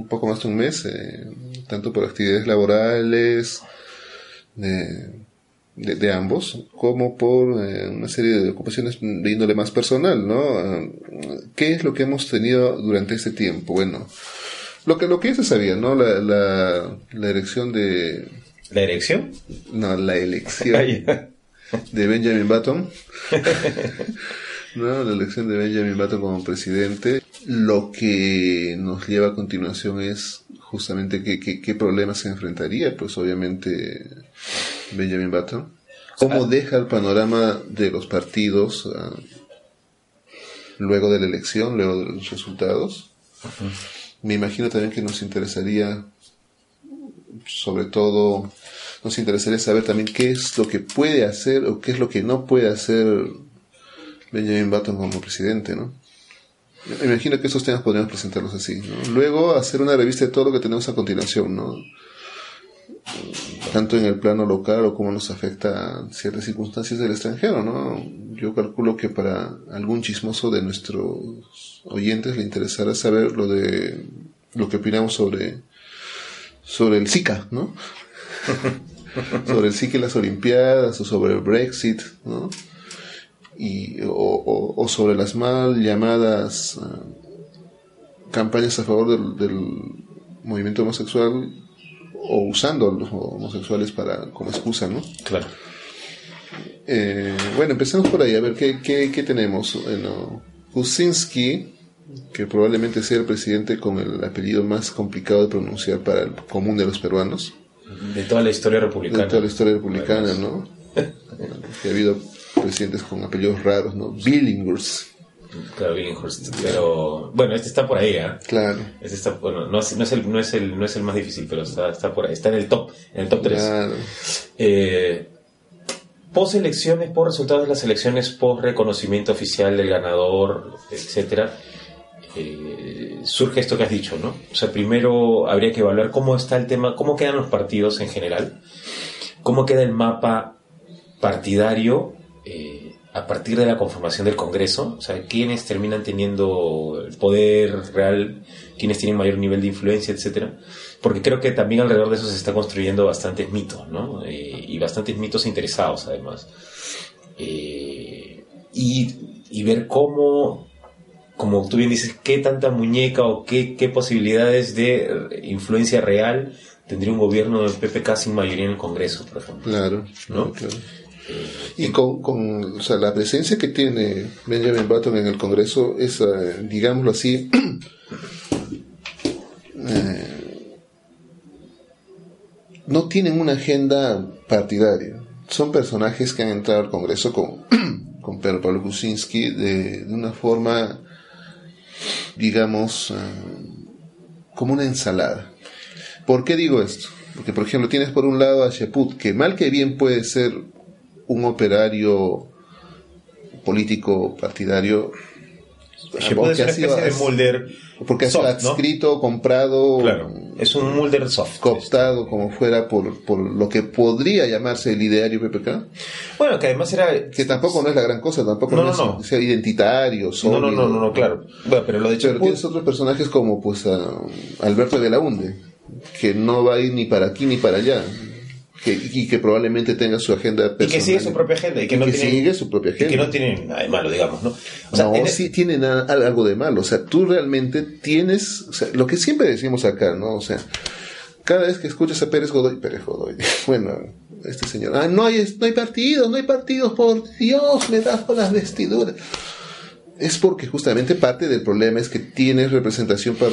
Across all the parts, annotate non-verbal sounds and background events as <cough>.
un poco más de un mes, eh, tanto por actividades laborales de, de, de ambos, como por eh, una serie de ocupaciones de índole más personal, ¿no? Eh, ¿Qué es lo que hemos tenido durante este tiempo? Bueno, lo que, lo que ya se sabía, ¿no? La, la, la elección de... ¿La erección? No, la elección <laughs> Ah, de Benjamin Button. <laughs> no, la elección de Benjamin Button como presidente. Lo que nos lleva a continuación es justamente qué, qué, qué problemas se enfrentaría, pues obviamente Benjamin Button. ¿Cómo deja el panorama de los partidos ah, luego de la elección, luego de los resultados? Me imagino también que nos interesaría, sobre todo, nos interesaría saber también qué es lo que puede hacer o qué es lo que no puede hacer Benjamin Button como presidente, ¿no? Imagino que esos temas podríamos presentarlos así, ¿no? Luego hacer una revista de todo lo que tenemos a continuación, ¿no? Tanto en el plano local o cómo nos afecta ciertas circunstancias del extranjero, ¿no? Yo calculo que para algún chismoso de nuestros oyentes le interesará saber lo de lo que opinamos sobre sobre el Zika, ¿no? <laughs> sobre el Zika y las Olimpiadas o sobre el Brexit, ¿no? Y, o, o- o sobre las mal llamadas ah, campañas a favor del, del movimiento homosexual o usando a los homosexuales para como excusa, ¿no? Claro. Eh, bueno, empecemos por ahí, a ver qué, qué, qué tenemos. Bueno, Kuczynski, que probablemente sea el presidente con el apellido más complicado de pronunciar para el común de los peruanos, De toda la historia de republicana. toda la historia republicana, ¿no? <laughs> que ha habido presidentes con apellidos raros, ¿no? Billinghurst, Claro, Billinghurst. Pero bueno, este está por ahí, ¿ah? claro. Este está, bueno, no es, no, es el, no, es el, no es el más difícil, pero está, está por ahí. Está en el top, en el top 3. Claro. Eh, post elecciones, por resultados de las elecciones, post reconocimiento oficial del ganador, etcétera, eh, surge esto que has dicho, ¿no? O sea, primero habría que evaluar cómo está el tema, cómo quedan los partidos en general, cómo queda el mapa partidario eh, a partir de la conformación del Congreso, o sea, quiénes terminan teniendo el poder real, quiénes tienen mayor nivel de influencia, etcétera, porque creo que también alrededor de eso se está construyendo bastantes mitos, ¿no? Eh, y bastantes mitos interesados, además. Eh, y, y ver cómo, como tú bien dices, qué tanta muñeca o qué, qué posibilidades de influencia real tendría un gobierno del PPK sin mayoría en el Congreso, por ejemplo. Claro, ¿No? claro. Y con, con la presencia que tiene Benjamin Button en el Congreso es, digámoslo así, <clears throat> eh, no tienen una agenda partidaria. Son personajes que han entrado al Congreso con, <clears throat> con Pedro Pablo Kuczynski de, de una forma, digamos, eh, como una ensalada. ¿Por qué digo esto? Porque, por ejemplo, tienes por un lado a Sheput, que mal que bien puede ser un operario político partidario, Que puede ser especie de Mulder porque ha sido soft, ¿no? adscrito, comprado, Claro, es un Mulder soft. cooptado, como fuera, por, por lo que podría llamarse el ideario PPK, Bueno, que además era... que tampoco no es la gran cosa, tampoco No, no, no, es no. sea identitario, No, no, sólido. no, no, no, claro. Bueno, pero lo de Pero tienes otros personajes como pues a Alberto de la Hunde, que no va a ir ni para aquí ni para allá, que, y que probablemente tenga su agenda y personal. que sigue su propia agenda y que, no tiene, sigue su propia y que agenda. no tiene nada de malo, digamos, ¿no? O sea, no, sí tiene nada- algo de malo. O sea, tú realmente tienes, o sea, lo que siempre decimos acá, ¿no? O sea, cada vez que escuchas a Pérez Godoy, Pérez Godoy, <laughs> bueno, este señor, ah, no hay, no hay partidos, no hay partidos, por Dios, me das por las vestiduras. Es porque justamente parte del problema es que tienes representación par-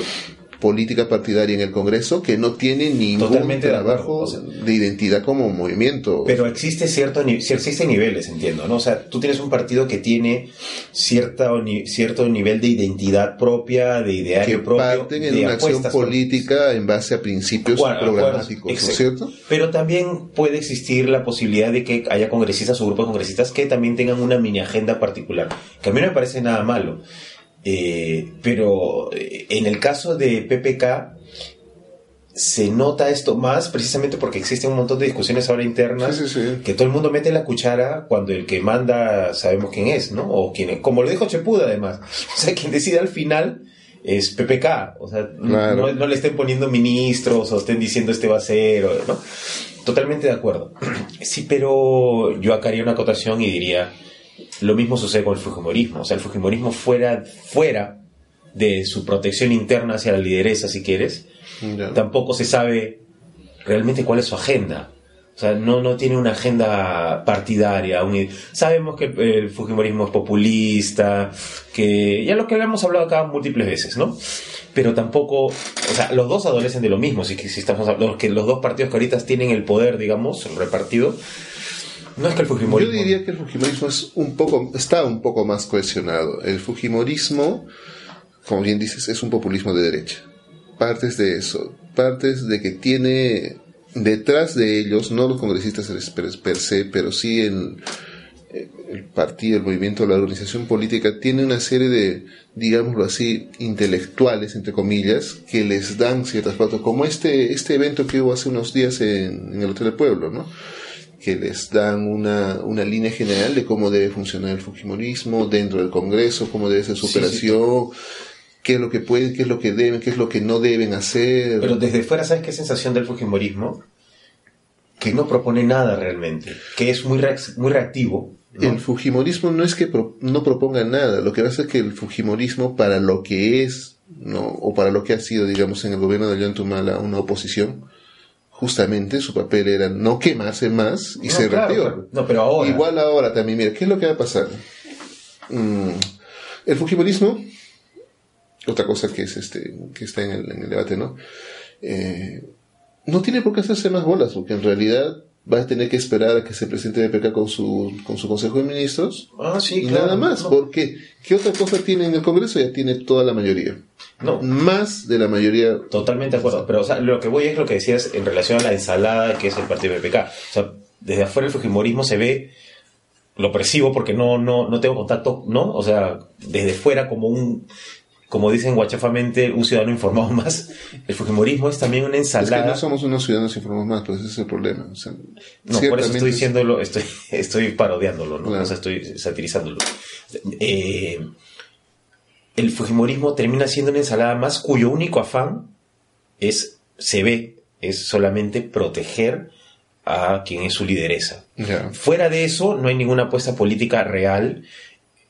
política partidaria en el Congreso que no tiene ningún Totalmente de acuerdo, trabajo o sea, de identidad como movimiento. Pero existe cierto sí existen niveles, entiendo, ¿no? O sea, tú tienes un partido que tiene cierta, ni- cierto nivel de identidad propia, de que ideario propio, parten en de una acción política en base a principios Bueno, programáticos, ¿no acuerdos, es cierto? Pero también puede existir la posibilidad de que haya congresistas o grupos de congresistas que también tengan una mini agenda particular, que a mí no me parece nada malo. Eh, pero eh, en el caso de PPK se nota esto más precisamente porque existen un montón de discusiones ahora internas Sí, sí, sí. que todo el mundo mete la cuchara cuando el que manda sabemos quién es, ¿no? O quién, como lo dijo Chepuda además, <laughs> o sea, quien decide al final es PPK. O sea, no, no, le estén poniendo ministros o estén diciendo este va a ser, ¿no? Totalmente de acuerdo. <clears throat> Sí, pero yo acá haría una acotación y diría, lo mismo sucede con el Fujimorismo. O sea, el Fujimorismo fuera, fuera de su protección interna hacia la lideresa, si quieres, tampoco se sabe realmente cuál es su agenda. O sea, no, no tiene una agenda partidaria. sabemos que el Fujimorismo es populista, que ya lo que hemos hablado acá múltiples veces, ¿no? Pero tampoco, o sea, los dos adolecen de lo mismo, si, si estamos hablando que los dos partidos que ahorita tienen el poder, digamos, repartido, no es que el Fujimorismo... Yo diría que el Fujimorismo es un poco, está un poco más cohesionado. El Fujimorismo, como bien dices, es un populismo de derecha. Partes de eso, partes de que tiene detrás de ellos, no los congresistas per, se, pero sí el, el partido, el movimiento, la organización política, tiene una serie de, digámoslo así, intelectuales, entre comillas, que les dan ciertas pautas, como este, este evento que hubo hace unos días en, en el Hotel del Pueblo, ¿no? Que les dan una, una, línea general de cómo debe funcionar el Fujimorismo dentro del Congreso, cómo debe ser su operación, qué es lo que pueden, qué es lo que deben, qué es lo que no deben hacer. Pero desde fuera, ¿sabes qué sensación del Fujimorismo? Que no propone nada realmente, que es muy, muy reactivo. El Fujimorismo no es que no proponga nada, lo que pasa es que el Fujimorismo para lo que es, no, o para lo que ha sido, digamos, en el gobierno de Ollantumala una oposición, justamente su papel era no quemarse más y se claro, No, pero ahora. Igual ahora también, mira, ¿qué es lo que va a pasar? Mm, el Fujimorismo, otra cosa que es este, que está en el, en el debate, ¿no? Eh, no tiene por qué hacerse más bolas, porque en realidad va a tener que esperar a que se presente BPK con su, con su Consejo de Ministros. Ah, sí, y nada más, porque ¿qué otra cosa tiene en el Congreso? Ya tiene toda la mayoría. No. Más de la mayoría. Totalmente de acuerdo. Pero, o sea, lo que voy es lo que decías en relación a la ensalada que es el partido BPK. O sea, desde afuera el Fujimorismo se ve, lo percibo porque no, no, no tengo contacto, ¿no? O sea, desde fuera como un como dicen guachafamente, un ciudadano informado <laughs> más. El Fujimorismo es también una ensalada. Es que no somos unos ciudadanos informados más, pues ese es el problema. no, por eso estoy diciéndolo, estoy, <laughs> estoy parodiándolo, ¿no? O sea, estoy satirizándolo. Eh, el Fujimorismo termina siendo una ensalada más cuyo único afán es, se ve, es solamente proteger a quien es su lideresa. Fuera de eso, no hay ninguna apuesta política real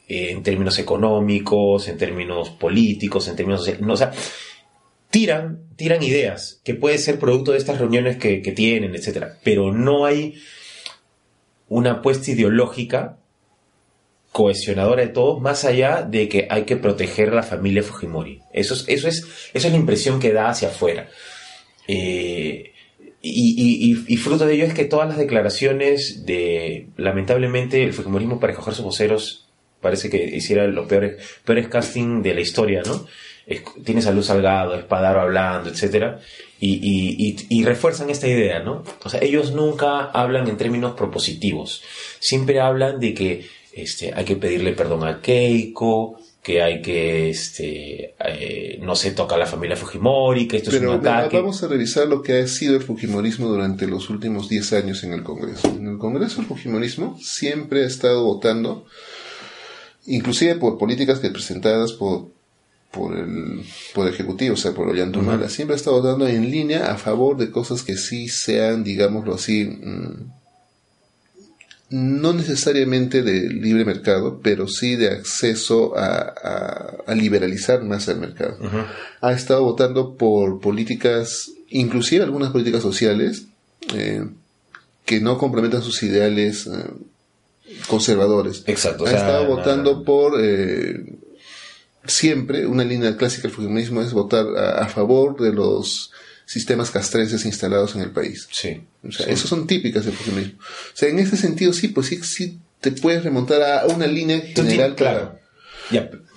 eh, en términos económicos, en términos políticos, en términos... No, o sea, tiran, tiran ideas que puede ser producto de estas reuniones que, que tienen, etcétera, pero no hay una apuesta ideológica cohesionadora de todos, más allá de que hay que proteger a la familia Fujimori. Eso es, eso es, eso es la impresión que da hacia afuera. Eh, y, y, fruto de ello es que todas las declaraciones de, lamentablemente, el Fujimorismo para escoger sus voceros parece que hiciera los peores, peores casting de la historia, ¿no? tienes a Luz Salgado, Espadaro hablando, etcétera, y, y, refuerzan esta idea, ¿no? O sea, ellos nunca hablan en términos propositivos, siempre hablan de que este, hay que pedirle perdón a Keiko, que hay que, este, eh, no se toca a la familia Fujimori, que esto es un ataque. Vamos a revisar lo que ha sido el Fujimorismo durante los últimos 10 años en el Congreso. En el Congreso el Fujimorismo siempre ha estado votando inclusive por políticas que presentadas por por el, por Ejecutivo, o sea, por Ollantumala, siempre ha estado dando en línea a favor de cosas que sí sean, digámoslo así, mm, no necesariamente de libre mercado, pero sí de acceso a, a, liberalizar más el mercado. Ha estado votando por políticas, inclusive algunas políticas sociales, eh, que no complementan sus ideales. Eh, conservadores. Exacto. Ha estado votando por eh, siempre, una línea clásica del fujimorismo es votar a, favor de los sistemas castrenses instalados en el país. Sí. O sea, esos son típicas del fujimorismo. O sea, en ese sentido sí, pues sí, sí te puedes remontar a una línea general. claro.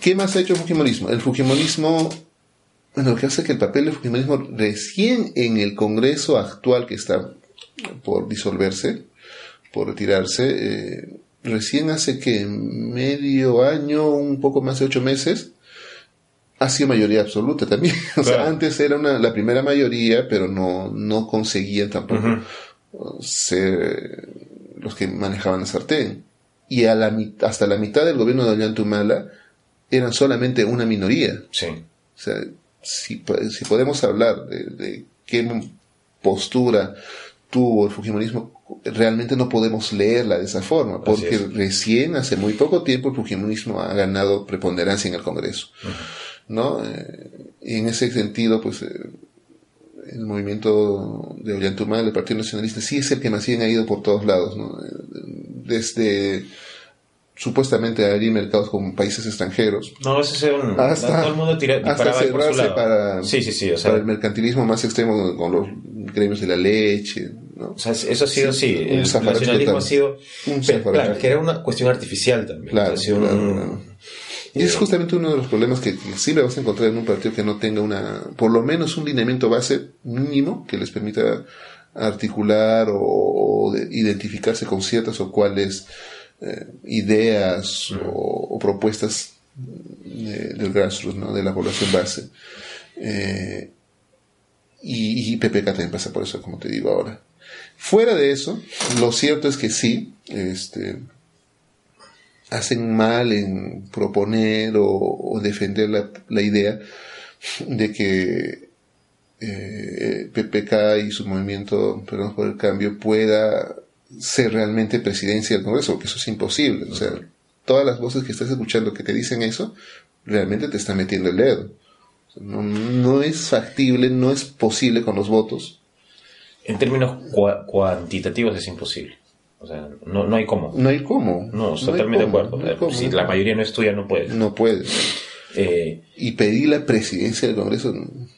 ¿Qué más ha hecho el fujimorismo? El fujimorismo, bueno, lo que hace que el papel del fujimorismo recién en el Congreso actual que está por disolverse, por retirarse, eh, recién hace que medio año, un poco más de ocho meses, ha sido mayoría absoluta también. <laughs> o sea, antes era una, la primera mayoría, pero no, no conseguían tampoco ser los que manejaban la sartén. Y a la, hasta la mitad del gobierno de Ollantumala eran solamente una minoría. Sí. O O sea, si, si podemos hablar de, de qué postura tuvo el Fujimorismo, realmente no podemos leerla de esa forma, porque recién hace muy poco tiempo el Fujimorismo ha ganado preponderancia en el Congreso. ¿no? Eh, y en ese sentido, pues eh, el movimiento de Ollantaytamá, el Partido Nacionalista, sí es el que más bien ha ido por todos lados, ¿no? Desde supuestamente abrir mercados con países extranjeros. No, ese es un... Hasta, todo el mundo tira, hasta cerrarse para, sí, sí, sí, o sea, para el mercantilismo más extremo con los gremios de la leche. ¿no? O sea, eso ha sido, sí, el nacionalismo ha sido... Un claro, que era una cuestión artificial también. Claro, y es justamente uno de los problemas que, siempre vas a encontrar en un partido que no tenga una, por lo menos un lineamiento base mínimo que les permita articular o, identificarse con ciertas o cuales eh, ideas o, propuestas del grassroots, ¿no? de la población base. Eh, y, y PPK también pasa por eso, como te digo ahora. Fuera de eso, lo cierto es que sí, este, hacen mal en proponer o, defender la, idea de que eh, PPK y su movimiento Perdón por el Cambio pueda ser realmente presidencia del Congreso, porque eso es imposible. O sea, todas las voces que estás escuchando que te dicen eso, realmente te están metiendo el dedo. No, no es factible, no es posible con los votos. En términos cuantitativos es imposible. O sea, no, no hay cómo. No hay cómo. No, totalmente de acuerdo. si la mayoría no estudia, no puede. No puede. Eh, y pedir la presidencia del Congreso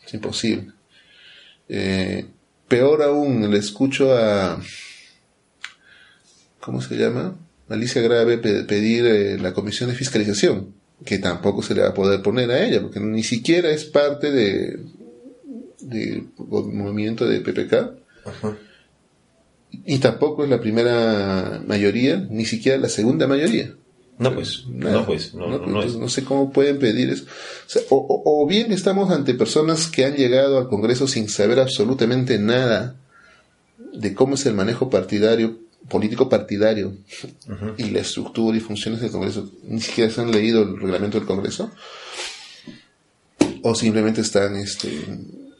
es imposible. Eh, peor aún, le escucho a. ¿Cómo se llama? Alicia Grave pedir eh, la comisión de fiscalización, que tampoco se le va a poder poner a ella, porque ni siquiera es parte de del movimiento de PPK. Ajá y tampoco es la primera mayoría, ni siquiera la segunda mayoría. No, pues, no, pues, no, no, sé cómo pueden pedir eso. O, o, bien estamos ante personas que han llegado al Congreso sin saber absolutamente nada de cómo es el manejo partidario, político partidario, y la estructura y funciones del Congreso. Ni siquiera se han leído el reglamento del Congreso. O simplemente están este,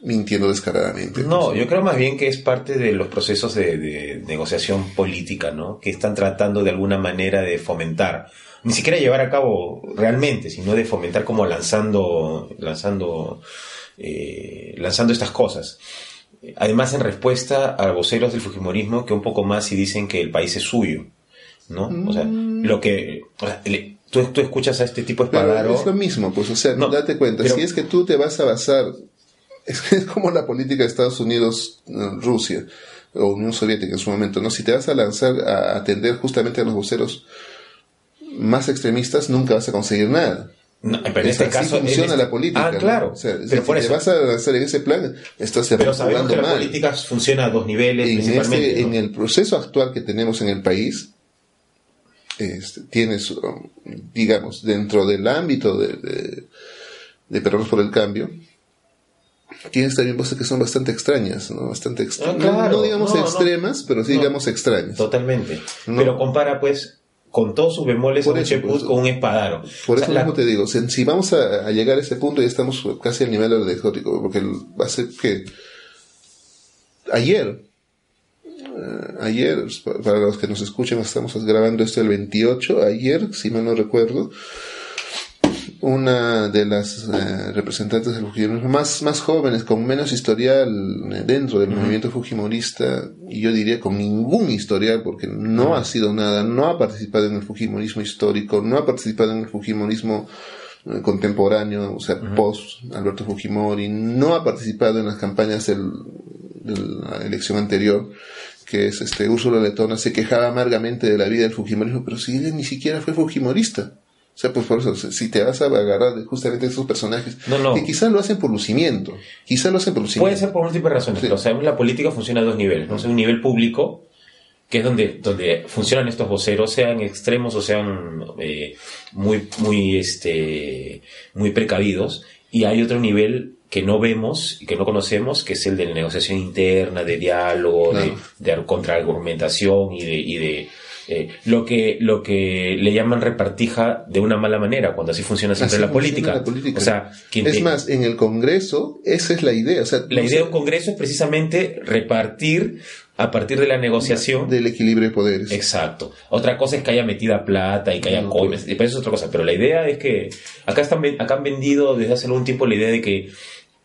mintiendo descaradamente. No, yo creo más bien que es parte de los procesos de, negociación política, ¿no? Que están tratando de alguna manera de fomentar, ni siquiera llevar a cabo realmente, sino de fomentar como lanzando, lanzando, eh, lanzando estas cosas. Además, en respuesta a voceros del Fujimorismo que un poco más y dicen que el país es suyo, ¿no? O sea, mm. lo que, tú, tú, escuchas a este tipo de espadaro. es lo mismo, pues, o sea, no, date cuenta, si es que tú te vas a basar <laughs> es, como la política de Estados Unidos, eh, Rusia o Unión Soviética en su momento, ¿no? Si te vas a lanzar a atender justamente a los voceros más extremistas, nunca vas a conseguir nada. No, pero en este caso funciona este la política. Ah, claro. pero por si te vas a en ese plan, estás Pero sabemos que la política funciona a dos niveles en principalmente. Este, en el proceso actual que tenemos en el país, este, tienes, digamos, dentro del ámbito de, de, de por el Cambio, tienes también voces que son bastante extrañas, ¿no? Bastante ah, no, digamos extremas, pero sí digamos extrañas. Totalmente. Pero compara pues con todos sus bemoles un pues, con un espadaro. Por eso mismo te digo, si, vamos a, llegar a ese punto ya estamos casi al nivel del exótico, porque ser que ayer, eh, ayer, para los que nos escuchan, estamos grabando esto el 28, ayer, si mal no recuerdo, una de las eh, representantes del Fujimorismo más, más jóvenes, con menos historial eh, dentro del movimiento Fujimorista, y yo diría con ningún historial, porque no ha sido nada, no ha participado en el Fujimorismo histórico, no ha participado en el Fujimorismo eh, contemporáneo, o sea, post Alberto Fujimori, no ha participado en las campañas del, de la elección anterior, que es este Úrsula Letona, se quejaba amargamente de la vida del Fujimorismo, pero si ella ni siquiera fue Fujimorista. O sea, pues por eso, si te vas a agarrar justamente esos personajes, que quizás lo hacen por lucimiento, quizás lo hacen por lucimiento. Puede ser por múltiples razones, pero sabemos la política funciona a dos niveles, ¿no? un nivel público, que es donde, donde funcionan estos voceros, sean extremos o sean eh, muy, muy, este, muy precavidos, y hay otro nivel que no vemos y que no conocemos, que es el de negociación interna, de diálogo, de, de contraargumentación y de, y de eh, lo, que, lo que le llaman repartija de una mala manera, cuando así funciona siempre la, política. O sea, es más, en el Congreso, esa es la idea. O sea, la idea de un Congreso es precisamente repartir a partir de la negociación. Del equilibrio de poderes. Exacto. Otra cosa es que haya metida plata y que haya coimas, eso es otra cosa. Pero la idea es que acá, están, acá han vendido desde hace algún tiempo la idea de que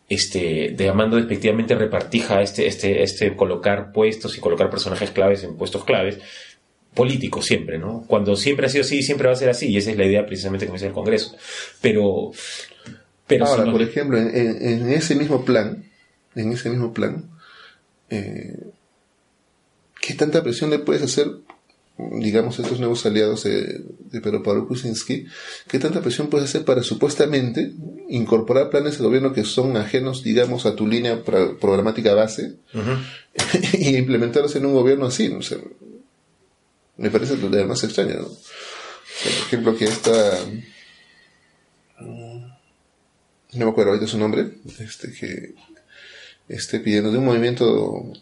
este, de llamando despectivamente repartija este, este, este colocar puestos y colocar personajes claves en puestos claves, políticos siempre, ¿no? Cuando siempre ha sido así, siempre va a ser así, y esa es la idea precisamente que me el Congreso. Pero, pero ahora, por ejemplo, en, ese mismo plan, en ese mismo plan, eh, ¿qué tanta presión le puedes hacer digamos, estos nuevos aliados de, de Pedro Pablo Kuczynski, ¿qué tanta presión puedes hacer para supuestamente incorporar planes de gobierno que son ajenos, digamos, a tu línea programática base <laughs> y implementarlos en un gobierno así? Me parece lo más extraño. ¿no? por ejemplo, que esta... No me acuerdo ahorita su nombre, este que esté pidiendo de un movimiento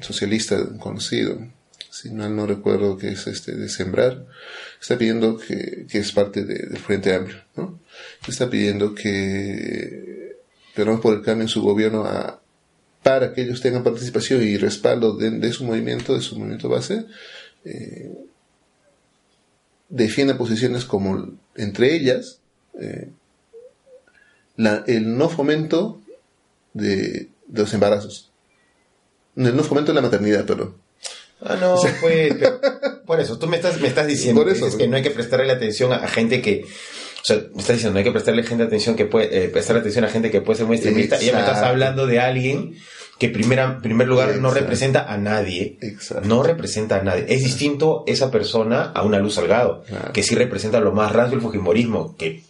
socialista conocido, si mal no recuerdo que es este de sembrar, está pidiendo que, que es parte del Frente Amplio, ¿no? Está pidiendo que pero por el cambio en su gobierno para que ellos tengan participación y respaldo de, su movimiento, de su movimiento base, eh, defienda posiciones como, entre ellas, eh, la, el no fomento de, de, los embarazos. El no fomento de la maternidad, perdón. Ah, no, <laughs> pues, por eso, tú me estás, me estás diciendo que, no hay que prestarle atención a, gente que, o sea, me estás diciendo, no hay que prestarle gente atención que puede, eh, prestarle atención a gente que puede ser muy extremista, y ya me estás hablando de alguien que primera, en primer lugar no representa a nadie, no representa a nadie. Es distinto esa persona a una luz salgado, que sí representa lo más rancio del fujimorismo, que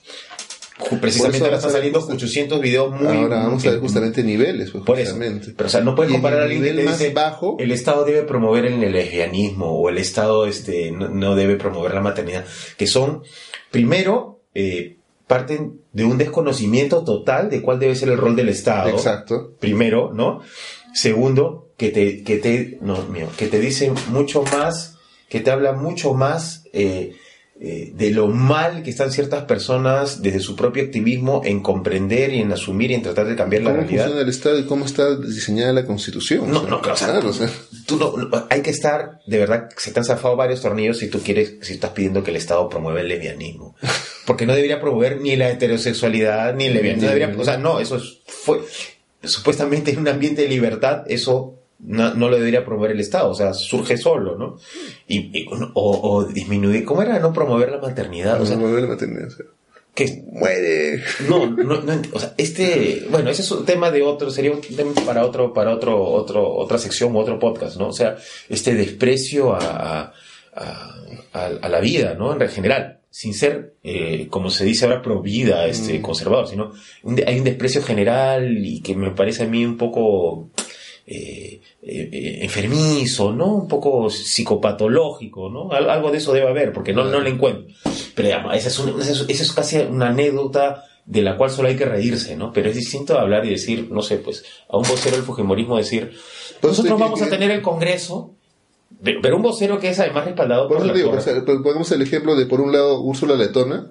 precisamente ahora están saliendo 800 videos muy... Ahora vamos a ver justamente niveles, pues, por eso. Pero, o sea, no puedes comparar a alguien que te dice, bajo, el Estado debe promover el lesbianismo o el Estado este, no, debe promover la maternidad, que son, primero, eh, parten de un desconocimiento total de cuál debe ser el rol del Estado. Exacto. Primero, ¿no? Segundo, que te, que te, no, mío, que te dice mucho más, que te habla mucho más eh, eh, de lo mal que están ciertas personas desde su propio activismo en comprender y en asumir y en tratar de cambiar la realidad. ¿Cómo funciona el Estado y cómo está diseñada la Constitución? No, no, claro, o sea, tú no, hay que estar, de verdad, se te han zafado varios tornillos si tú quieres, si estás pidiendo que el Estado promueva el lesbianismo. Porque no debería promover ni la heterosexualidad ni el lesbianismo. o sea, no, eso fue, supuestamente en un ambiente de libertad, eso no, lo debería promover el Estado, o sea, surge solo, ¿no? Y, o, disminuir, ¿cómo era no promover la maternidad? o sea, promover la maternidad, que muere. No, no, no, o sea, este, bueno, ese es un tema de otro, sería un tema para otro, para otro, otro, otra sección u otro podcast, ¿no? O sea, este desprecio a, a, a, la vida, ¿no? En general, sin ser, eh, como se dice ahora, pro vida, este, mm. conservador, sino hay un desprecio general y que me parece a mí un poco, eh, eh, enfermizo, ¿no? Un poco psicopatológico, ¿no? algo de eso debe haber, porque no, no le encuentro. Pero esa es, es casi una anécdota de la cual solo hay que reírse, ¿no? Pero es distinto hablar y decir, no sé, pues, a un vocero del Fujimorismo decir, nosotros vamos a tener el Congreso, pero un vocero que es además respaldado por... por digo, pongamos el ejemplo de, por un lado, Úrsula Letona,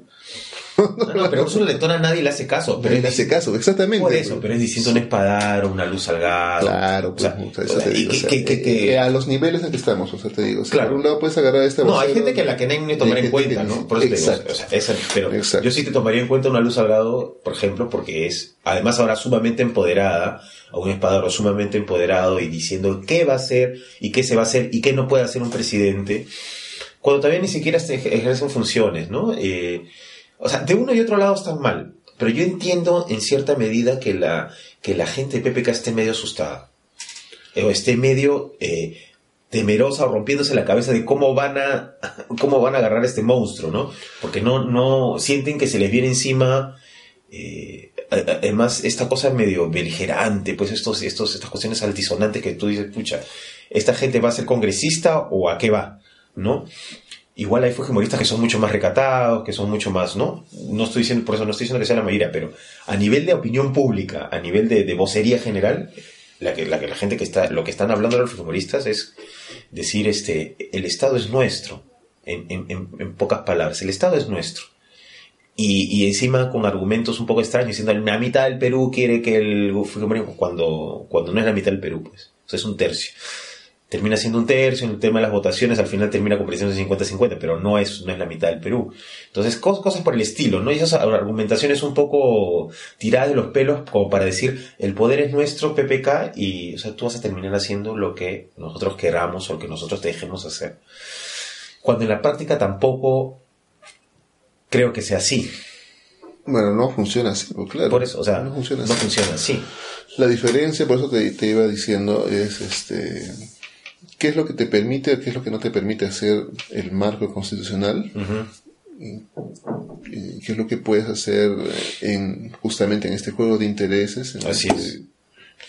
<laughs> no, pero Úrsula Letona nadie le hace caso. Pero le hace caso, exactamente. Por eso, pero es distinto un espadar o una luz salgada. Claro, pues, te digo. Que, a los niveles en que estamos, o sea, te digo. claro. por un lado puedes agarrar esta No, hay gente que la que no hay que tomar en cuenta, ¿no? Por eso Exacto. o sea, esa, pero yo sí te tomaría en cuenta una luz salgado, por ejemplo, porque es, además ahora sumamente empoderada, a un espadaro sumamente empoderado y diciendo qué va a hacer y qué se va a hacer y qué no puede hacer un presidente, cuando todavía ni siquiera se ejercen funciones, ¿no? Eh, o sea, de uno y otro lado están mal. Pero yo entiendo en cierta medida que la, que la gente de PPK esté medio asustada. O esté medio eh, temerosa o rompiéndose la cabeza de cómo van a, <laughs> cómo van a agarrar a este monstruo, ¿no? Porque no, no, sienten que se les viene encima, eh, además, esta cosa medio beligerante, pues estos, estos, estas cuestiones altisonantes que tú dices, pucha, ¿esta gente va a ser congresista o a qué va? ¿No? Igual hay fujimoristas que son mucho más recatados, que son mucho más, ¿no? No estoy diciendo, por eso no estoy diciendo que sea la mayoría, pero a nivel de opinión pública, a nivel de, vocería general, la que, la gente que está, lo que están hablando los fujimoristas es, decir, este, el Estado es nuestro, en, en- en- pocas palabras, el Estado es nuestro. Y, y encima con argumentos un poco extraños, diciendo la mitad del Perú quiere que el Fujimori, cuando, cuando no es la mitad del Perú, pues, o sea, es un tercio. Termina siendo un tercio, en el tema de las votaciones al final termina convirtiéndose en 50-50, pero no es, no es la mitad del Perú. Entonces, cos- cosas por el estilo, ¿no? Y esas argumentaciones un poco tiradas de los pelos como para decir, el poder es nuestro, PPK, y, o sea, tú vas a terminar haciendo lo que nosotros queramos o lo que nosotros te dejemos hacer. Cuando en la práctica tampoco creo que sea así. Bueno, no funciona así, pues, claro. Por eso, o sea, no funciona no así. funciona así. La diferencia, por eso te, te iba diciendo, es este qué es lo que te permite, qué es lo que no te permite hacer el marco constitucional, y qué es lo que puedes hacer en justamente en este juego de intereses, en Así este es.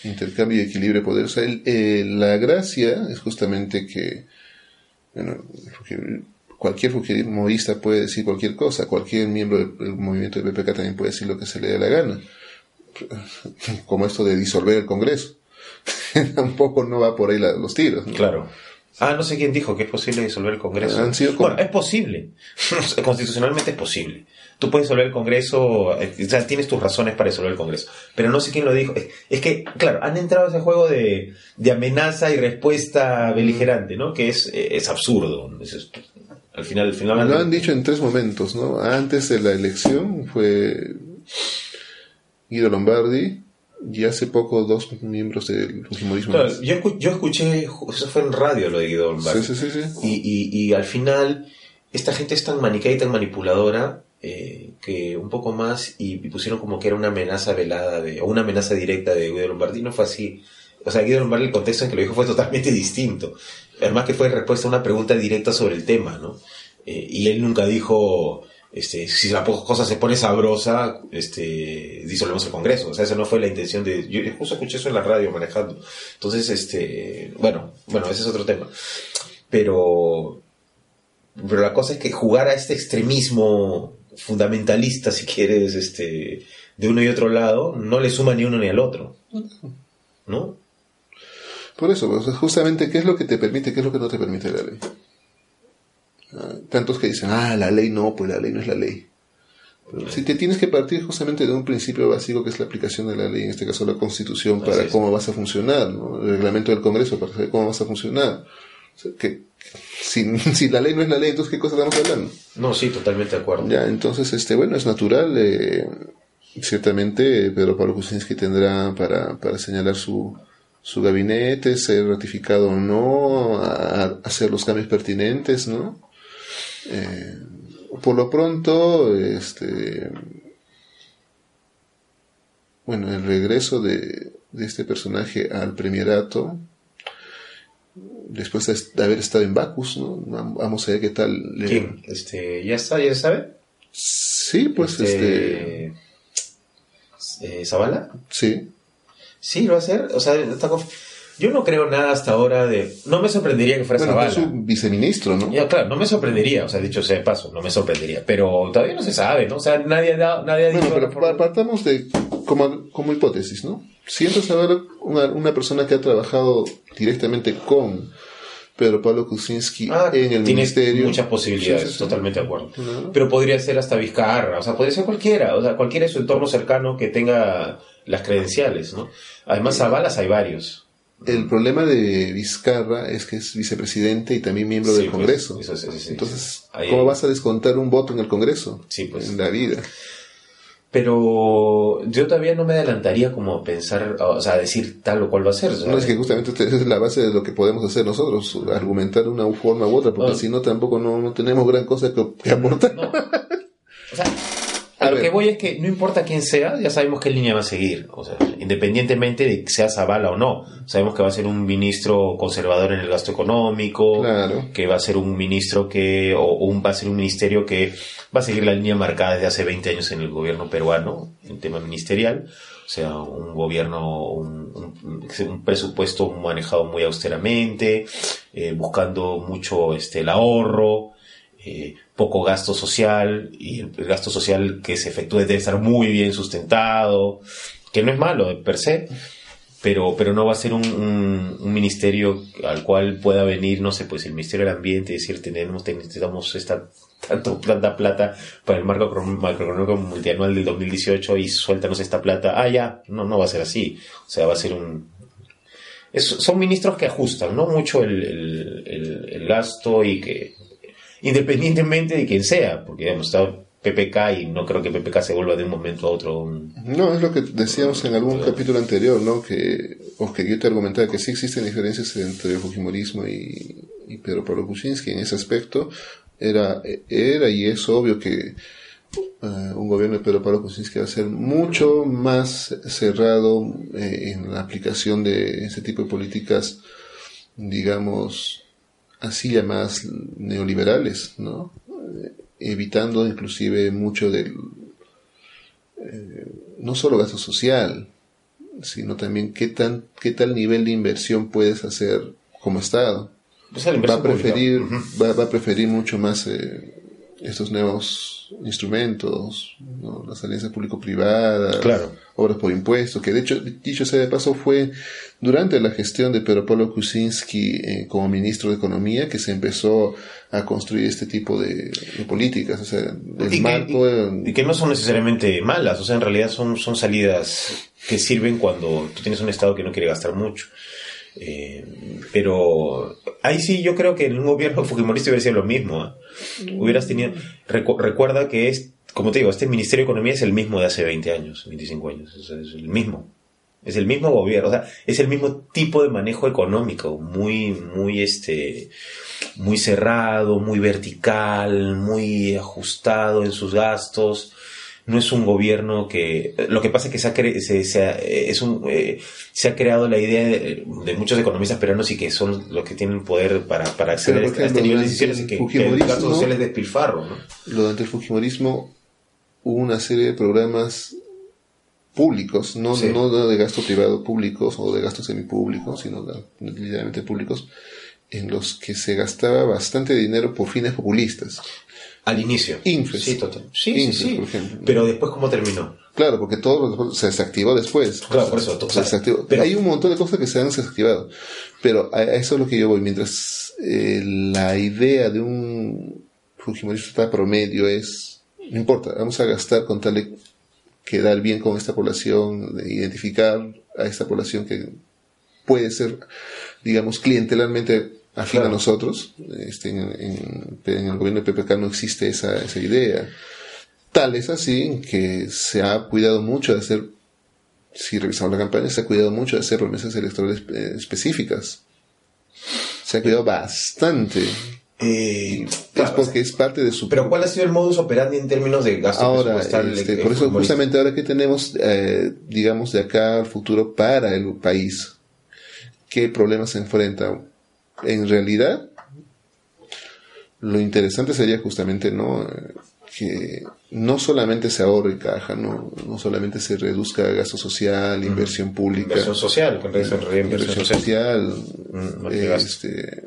intercambio y equilibrio de poder. O sea, el- eh, la gracia es justamente que bueno, cualquier fujimorista puede decir cualquier cosa, cualquier miembro del, del movimiento de PPK también puede decir lo que se le dé la gana, <laughs> como esto de disolver el Congreso. <laughs> Tampoco no va por ahí la- los tiros. ¿no? Claro. Ah, no sé quién dijo que es posible disolver el Congreso. Han sido Bueno, es posible. <laughs> Constitucionalmente es posible. Tú puedes disolver el Congreso, eh, o sea, tienes tus razones para disolver el Congreso. Pero no sé quién lo dijo. Es, que, claro, han entrado a ese juego de, de amenaza y respuesta beligerante, ¿no? Que es, eh, es absurdo. Es- al final, al final. Lo han dicho en tres momentos, ¿no? Antes de la elección fue Guido Lombardi y hace poco dos miembros del fujimorismo. Claro, yo, escu- yo escuché, eso fue en radio lo de Guido Lombardi. Sí, sí, sí, sí. Y, y, y al final, esta gente es tan maniquea y tan manipuladora eh, que un poco más y, y pusieron como que era una amenaza velada de, o una amenaza directa de Guido Lombardi. No fue así. O sea, Guido Lombardi, el contexto en que lo dijo fue totalmente distinto. Además que fue respuesta a una pregunta directa sobre el tema, ¿no? Eh, y él nunca dijo, este, si la cosa se pone sabrosa, este, disolvemos el Congreso. O sea, esa no fue la intención de... Yo justo escuché eso en la radio manejando. Entonces, este, bueno, bueno, ese es otro tema. Pero, pero la cosa es que jugar a este extremismo fundamentalista, si quieres, este, de uno y otro lado, no le suma ni uno ni al otro. ¿No? Por eso, pues, justamente, ¿qué es lo que te permite, qué es lo que no te permite la ley? Tantos que dicen, ah, la ley no, pues la ley no es la ley. Pero si te tienes que partir justamente de un principio básico que es la aplicación de la ley, en este caso la constitución, Así para es. cómo vas a funcionar, ¿no? el reglamento del Congreso para saber cómo vas a funcionar. O sea, que, si, <laughs> si la ley no es la ley, entonces ¿qué cosa estamos hablando? No, sí, totalmente de acuerdo. Ya, entonces, este, bueno, es natural. eh, ciertamente, Pedro Pablo Kuczynski tendrá para, para señalar su, su gabinete, ser ratificado o no, a- a hacer los cambios pertinentes, ¿no? Eh, por lo pronto, este, bueno, el regreso de, de este personaje al premierato, después de haber estado en Bacus, ¿no? Vamos a ver qué tal. le- ¿Quién? Este, ¿Ya está? ¿Ya se sabe? Sí, pues este, eh, ¿Zavala? sí. Sí, lo va a hacer. O sea, está conf- yo no creo nada hasta ahora de... No me sorprendería que fuera Bueno, Zavala. su viceministro, ¿no? Ya, claro, no me sorprendería, o sea, dicho sea de paso, no me sorprendería, pero todavía no se sabe, ¿no? O sea, nadie ha, dado- nadie ha Bueno, dicho... pero por- pa- partamos de como, como hipótesis, ¿no? Si entras a ver una, una persona que ha trabajado directamente con Pedro Pablo Kuczynski Ah, en el tiene ministerio. muchas posibilidades, Sí, sí, sí. totalmente de acuerdo. Pero podría ser hasta Vizcarra, o sea, podría ser cualquiera, o sea, cualquiera de su entorno cercano que tenga las credenciales, ¿no? Además, Zavalas hay varios. El problema de Vizcarra es que es vicepresidente y también miembro Sí, del pues, Congreso. eso. Entonces, ¿cómo vas a descontar un voto en el Congreso? Sí, pues. En la vida. Pero yo todavía no me adelantaría como a pensar, o sea, a decir tal o cual va a ser. No es que justamente esa es la base de lo que podemos hacer nosotros, argumentar de una forma u otra, porque si no tampoco no, no tenemos gran cosa que, que aportar. No. O sea, lo que voy es que no importa quién sea, ya sabemos qué línea va a seguir. O sea, independientemente de que sea Zavala o no. Sabemos que va a ser un ministro conservador en el gasto económico, Claro. que va a ser un ministro que, o un, va a ser un ministerio que va a seguir la línea marcada desde hace 20 años en el gobierno peruano, en tema ministerial. O sea, un gobierno, un, un- un presupuesto manejado muy austeramente, eh, buscando mucho este, el ahorro, eh, poco gasto social y el gasto social que se efectúe debe estar muy bien sustentado, que no es malo de per se, pero, pero no va a ser un, ministerio al cual pueda venir, no sé, pues el Ministerio del Ambiente y decir, tenemos, necesitamos esta, tanto, tanta plata para el marco macroeconómico multianual del 2018 y suéltanos esta plata. Ah, ya, no, no va a ser así. O sea, va a ser un, son ministros que ajustan, ¿no? Mucho el, el, gasto y que, independientemente de quién sea, porque digamos, está PPK y no creo que PPK se vuelva de un momento a otro. No, es lo que decíamos en algún capítulo anterior, ¿no? Que, o que yo te argumentaba que sí existen diferencias entre el Fujimorismo y, Pedro Pablo Kuczynski en ese aspecto. Era, era y es obvio que eh, un gobierno de Pedro Pablo Kuczynski va a ser mucho más cerrado eh, en la aplicación de ese tipo de políticas, digamos, así llamadas neoliberales, ¿no? evitando inclusive mucho del, eh, no solo gasto social, sino también qué, tan, qué tal nivel de inversión puedes hacer como Estado. va, a preferir, va, a preferir mucho más eh, estos nuevos instrumentos, las alianzas público-privadas, obras por impuestos, que de hecho, dicho sea de paso, fue durante la gestión de Pedro Pablo Kuczynski eh, como ministro de Economía que se empezó a construir este tipo de, políticas, o sea, el y marco... Que, y, que no son necesariamente malas, o sea, en realidad son, son salidas que sirven cuando tú tienes un Estado que no quiere gastar mucho. Eh, pero ahí sí yo creo que en un gobierno <laughs> fujimorista hubiera sido lo mismo. ¿eh? Hubieras tenido... recuerda que es, como te digo, este Ministerio de Economía es el mismo de hace 20 años, 25 años, es el mismo. Es el mismo gobierno, o sea, es el mismo tipo de manejo económico, muy, muy este, muy cerrado, muy vertical, muy ajustado en sus gastos. No es un gobierno que... Lo que pasa es que se ha, se, se, es un, eh, se ha creado la idea de, muchos economistas peruanos y que son los que tienen poder para, para acceder a este nivel de decisiones y que, el gasto social es despilfarro. ¿no? Durante el Fujimorismo hubo una serie de programas públicos, no, no de gasto privado públicos o de gasto semipúblicos, sino literalmente públicos, en los que se gastaba bastante dinero por fines populistas. Al inicio. Infes. Sí, total. Sí, sí, por ejemplo. Pero después, ¿cómo terminó? Claro, porque todo se desactivó después. Claro, por eso. Se desactivó. Pero, Hay un montón de cosas que se han desactivado. Pero a eso es lo que yo voy. Mientras eh, la idea de un Fujimorista promedio es, no importa, vamos a gastar con tal de quedar bien con esta población, de identificar a esta población que puede ser, digamos, clientelarmente afín a nosotros. Este, en, el gobierno de PPK no existe esa, esa idea. Tal es así que se ha cuidado mucho de hacer, si revisamos la campaña, se ha cuidado mucho de hacer promesas electorales eh, específicas. Se ha cuidado bastante. Eh, es porque es parte de su... Pero ¿cuál ha sido el modus operandi en términos de gasto ahora, este, por eso justamente ahora que tenemos, eh, digamos, de acá al futuro para el país, ¿qué problemas se enfrenta? En realidad, lo interesante sería justamente, ¿no? que no solamente se ahorre caja, no, no solamente se reduzca gasto social, inversión pública. Inversión social, inversión, social. este,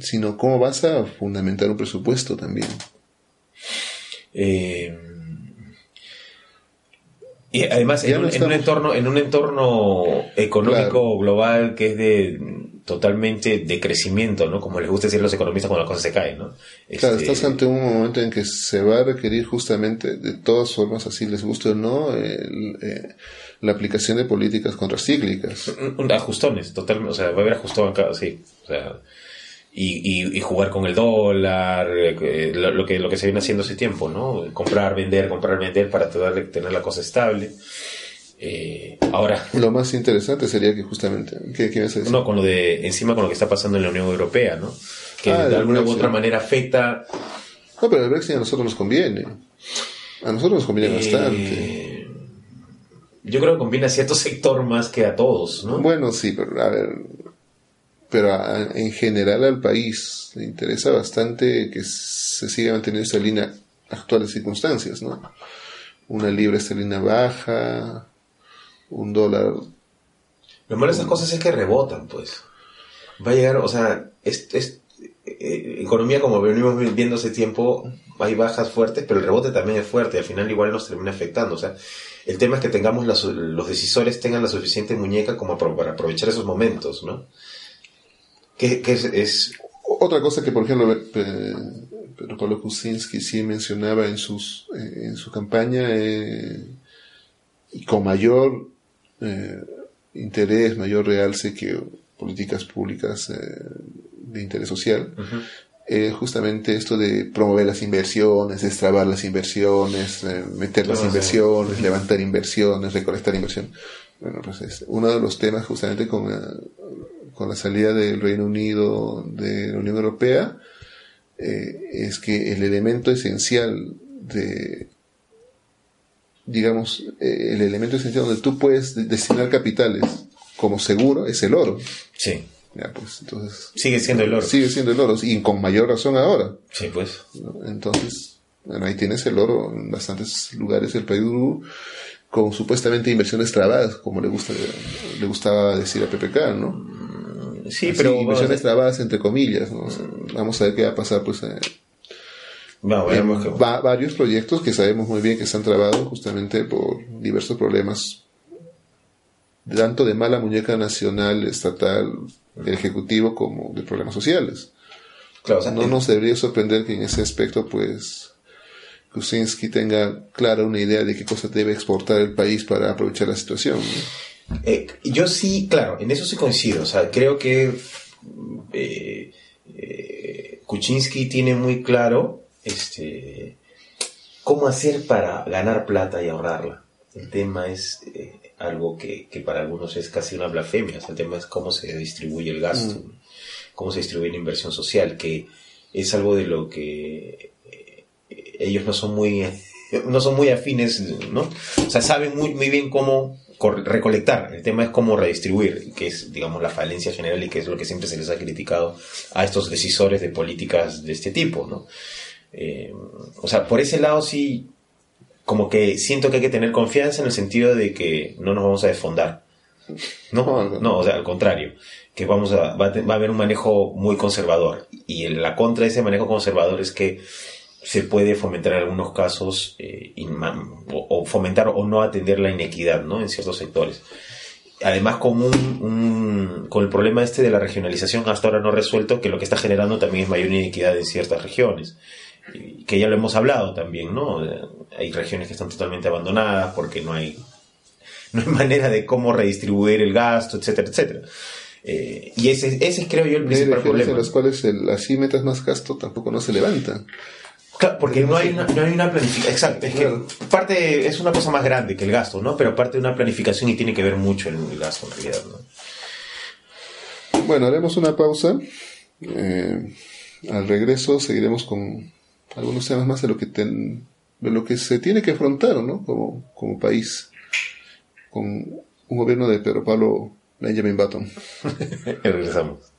sino cómo vas a fundamentar un presupuesto también. Eh, y además en un, entorno en un entorno económico global que es de totalmente de crecimiento, ¿no? Como les gusta decir a los economistas cuando las cosas se caen, ¿no? Claro, este, estás ante un momento en que se va a requerir justamente, de todas formas, así les guste o no, eh, la aplicación de políticas contracíclicas. Ajustones, totalmente, o sea, va a haber ajustón acá, sí, o sea, y, y, jugar con el dólar, eh, lo, que, lo que se viene haciendo hace tiempo, ¿no? Comprar, vender, comprar, vender para tener, tener la cosa estable. Eh, ahora. Lo más interesante sería que justamente. ¿qué, qué No, con lo de. Encima con lo que está pasando en la Unión Europea, ¿no? Que ah, de alguna u otra manera afecta. No, pero el Brexit a nosotros nos conviene. A nosotros nos conviene eh, bastante. Yo creo que conviene a cierto <laughs> sector más que a todos, ¿no? Bueno, sí, pero a ver pero en general al país le interesa bastante que se siga manteniendo esa línea actuales circunstancias, ¿no? Una libra esterlina baja, un dólar. Lo malo de esas cosas es que rebotan, pues. Va a llegar, o sea, es, eh, economía, como venimos viendo hace tiempo, hay bajas fuertes, pero el rebote también es fuerte, al final igual nos termina afectando. O sea, el tema es que tengamos los decisores tengan la suficiente muñeca como para aprovechar esos momentos, ¿no? Que, es, Otra cosa que, por ejemplo, Pedro Pablo Kuczynski sí mencionaba en, sus, eh, en su campaña, eh, y con mayor eh, interés, mayor realce que políticas públicas de interés social, justamente esto de promover las inversiones, destrabar las inversiones, meter las inversiones, levantar inversiones, recolectar inversión. Bueno, pues es uno de los temas justamente con, con la salida del Reino Unido de la Unión Europea, eh, es que el elemento esencial de, digamos, eh, el elemento esencial donde tú puedes destinar capitales como seguro es el oro. Sí. Ya, pues, entonces. Sigue siendo el oro. Sigue siendo el oro, y con mayor razón ahora. Sí, pues. Entonces, bueno, ahí tienes el oro en bastantes lugares del Perú con supuestamente inversiones trabadas, como le gusta le gustaba decir a PPK, ¿no? Sí, pero. inversiones trabadas, entre comillas. Vamos a ver qué va a pasar, pues. Eh, varios proyectos que sabemos muy bien que están trabados justamente por diversos problemas, tanto de mala muñeca nacional, estatal, del Ejecutivo, como de problemas sociales. Claro, no nos debería sorprender que en ese aspecto, pues, Kuczynski tenga clara una idea de qué cosa debe exportar el país para aprovechar la situación. Eh, yo sí, claro, en eso sí coincido. O sea, creo que eh, eh, Kuczynski tiene muy claro este, cómo hacer para ganar plata y ahorrarla. El tema es algo que, para algunos es casi una blasfemia. el tema es cómo se distribuye el gasto, mm. cómo se distribuye la inversión social, que es algo de lo que ellos no son muy <laughs> no son muy afines, ¿no? O sea, saben muy, muy bien cómo recolectar, el tema es cómo redistribuir, que es, digamos, la falencia general y que es lo que siempre se les ha criticado a estos decisores de políticas de este tipo, ¿no? Eh, o sea, por ese lado sí, como que siento que hay que tener confianza en el sentido de que no nos vamos a desfondar. <laughs> No, no, o sea, al contrario, que vamos a, va a haber un manejo muy conservador. Y la contra de ese manejo conservador es que se puede fomentar en algunos casos eh, o, fomentar o no atender la inequidad ¿no? en ciertos sectores. Además, con, un, con el problema este de la regionalización hasta ahora no resuelto, que lo que está generando también es mayor inequidad en ciertas regiones, que ya lo hemos hablado también, ¿no? Hay regiones que están totalmente abandonadas porque no hay, <laughs> no hay manera de cómo redistribuir el gasto, etcétera, etcétera. Eh, y ese, ese es, creo yo, el principal problema. en los cuales el, así metas más gasto tampoco no se levantan porque no hay, una, no hay una planificación. Exacto, es que parte es una cosa más grande que el gasto, ¿no? Pero parte de una planificación y tiene que ver mucho el gasto en realidad, ¿no? Bueno, haremos una pausa. Eh, al regreso seguiremos con algunos temas más de lo que, de lo que se tiene que afrontar, ¿no? Como, como país, con un gobierno de Pedro Pablo Benjamin Button. <laughs> regresamos.